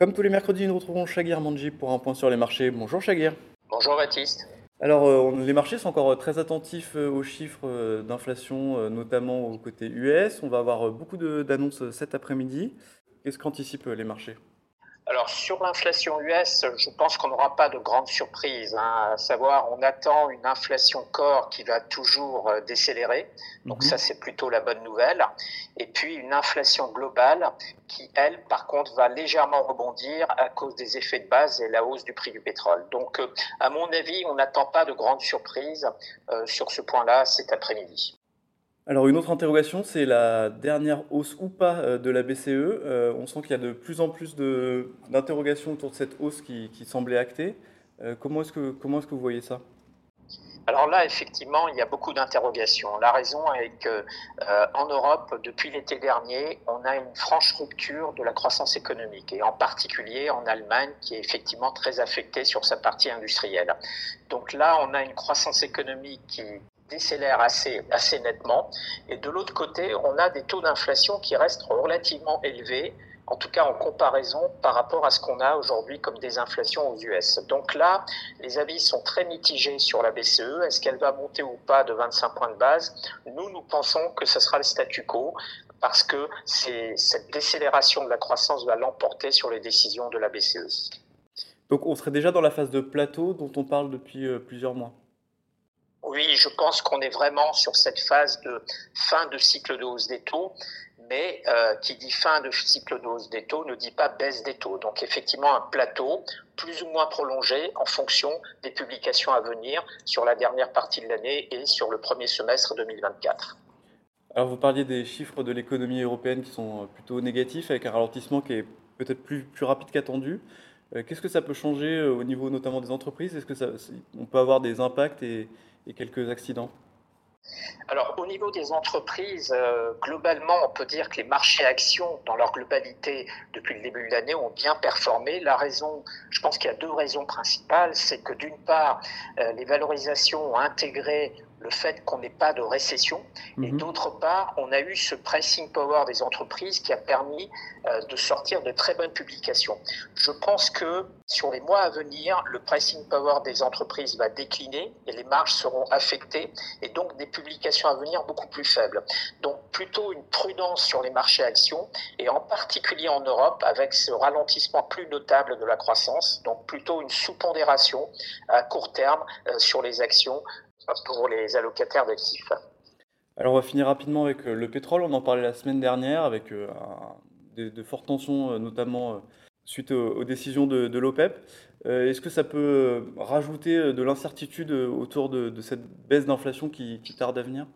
Comme tous les mercredis, nous retrouvons Shagir Manji pour un point sur les marchés. Bonjour Shagir. Bonjour Baptiste. Alors, euh, les marchés sont encore très attentifs euh, aux chiffres euh, d'inflation, notamment au côté US. On va avoir beaucoup d'annonces cet après-midi. Qu'est-ce qu'anticipent les marchés? Alors sur l'inflation US, je pense qu'on n'aura pas de grandes surprises. Hein. À savoir, on attend une inflation corps qui va toujours euh, décélérer. Donc mhm. ça, c'est plutôt la bonne nouvelle. Et puis une inflation globale qui, elle, par contre, va légèrement rebondir à cause des effets de base et la hausse du prix du pétrole. Donc, euh, à mon avis, on n'attend pas de grandes surprises euh, sur ce point-là cet après-midi. Alors une autre interrogation, c'est la dernière hausse ou pas euh, de la BCE. Euh, on sent qu'il y a de plus en plus d'interrogations autour de cette hausse qui, semblait actée. Euh, comment est-ce que, vous voyez ça? Alors là, effectivement, il y a beaucoup d'interrogations. La raison est que en Europe, depuis l'été dernier, on a une franche rupture de la croissance économique, et en particulier en Allemagne, qui est effectivement très affectée sur sa partie industrielle. Donc là, on a une croissance économique qui décélère assez, assez nettement. Et de l'autre côté, on a des taux d'inflation qui restent relativement élevés, en tout cas en comparaison par rapport à ce qu'on a aujourd'hui comme des inflations aux US. Donc là, les avis sont très mitigés sur la BCE. Est-ce qu'elle va monter ou pas de 25 points de base? Nous, nous pensons que ce sera le statu quo parce que cette décélération de la croissance va l'emporter sur les décisions de la BCE. Donc on serait déjà dans la phase de plateau dont on parle depuis euh, plusieurs mois? Oui, je pense qu'on est vraiment sur cette phase de fin de cycle de hausse des taux, mais euh, qui dit fin de cycle de hausse des taux ne dit pas baisse des taux. Donc effectivement un plateau plus ou moins prolongé en fonction des publications à venir sur la dernière partie de l'année et sur le premier semestre 2024. Alors vous parliez des chiffres de l'économie européenne qui sont plutôt négatifs avec un ralentissement qui est peut-être plus rapide qu'attendu. Euh, qu'est-ce que ça peut changer euh, au niveau notamment des entreprises? Est-ce que ça, on peut avoir des impacts et, quelques accidents? Alors, au niveau des entreprises, euh, globalement, on peut dire que les marchés actions, dans leur globalité, depuis le début de l'année, ont bien performé. La raison, je pense qu'il y a deux raisons principales. C'est que d'une part, les valorisations ont intégré le fait qu'on n'ait pas de récession. Et mhm. d'autre part, on a eu ce pricing power des entreprises qui a permis euh, de sortir de très bonnes publications. Je pense que sur les mois à venir, le pricing power des entreprises va décliner et les marges seront affectées et donc des publications à venir beaucoup plus faibles. Donc plutôt une prudence sur les marchés actions et en particulier en Europe avec ce ralentissement plus notable de la croissance. Donc plutôt une sous-pondération à court terme euh, sur les actions pour les allocataires d'actifs. Alors on va finir rapidement avec euh, le pétrole. On en parlait la semaine dernière avec euh, de, fortes tensions, euh, notamment suite aux, décisions de, l'OPEP. Est-ce que ça peut rajouter de l'incertitude autour de, cette baisse d'inflation qui tarde à venir?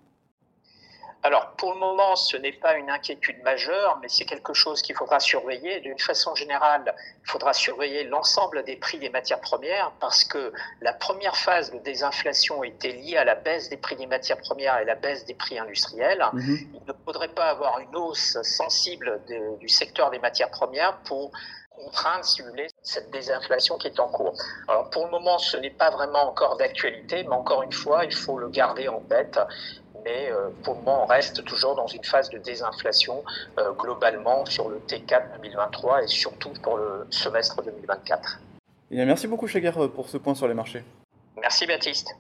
Alors, pour le moment, ce n'est pas une inquiétude majeure, mais c'est quelque chose qu'il faudra surveiller. D'une façon générale, il faudra surveiller l'ensemble des prix des matières premières parce que la première phase de désinflation était liée à la baisse des prix des matières premières et la baisse des prix industriels. Mhm. Il ne faudrait pas avoir une hausse sensible du secteur des matières premières pour contraindre, si vous voulez, cette désinflation qui est en cours. Alors pour le moment, ce n'est pas vraiment encore d'actualité, mais encore une fois, il faut le garder en tête mais euh, pour le moment, on reste toujours dans une phase de désinflation euh, globalement sur le T4 2023 et surtout pour le semestre 2024. merci beaucoup, Chaguer, pour ce point sur les marchés. Merci, Baptiste.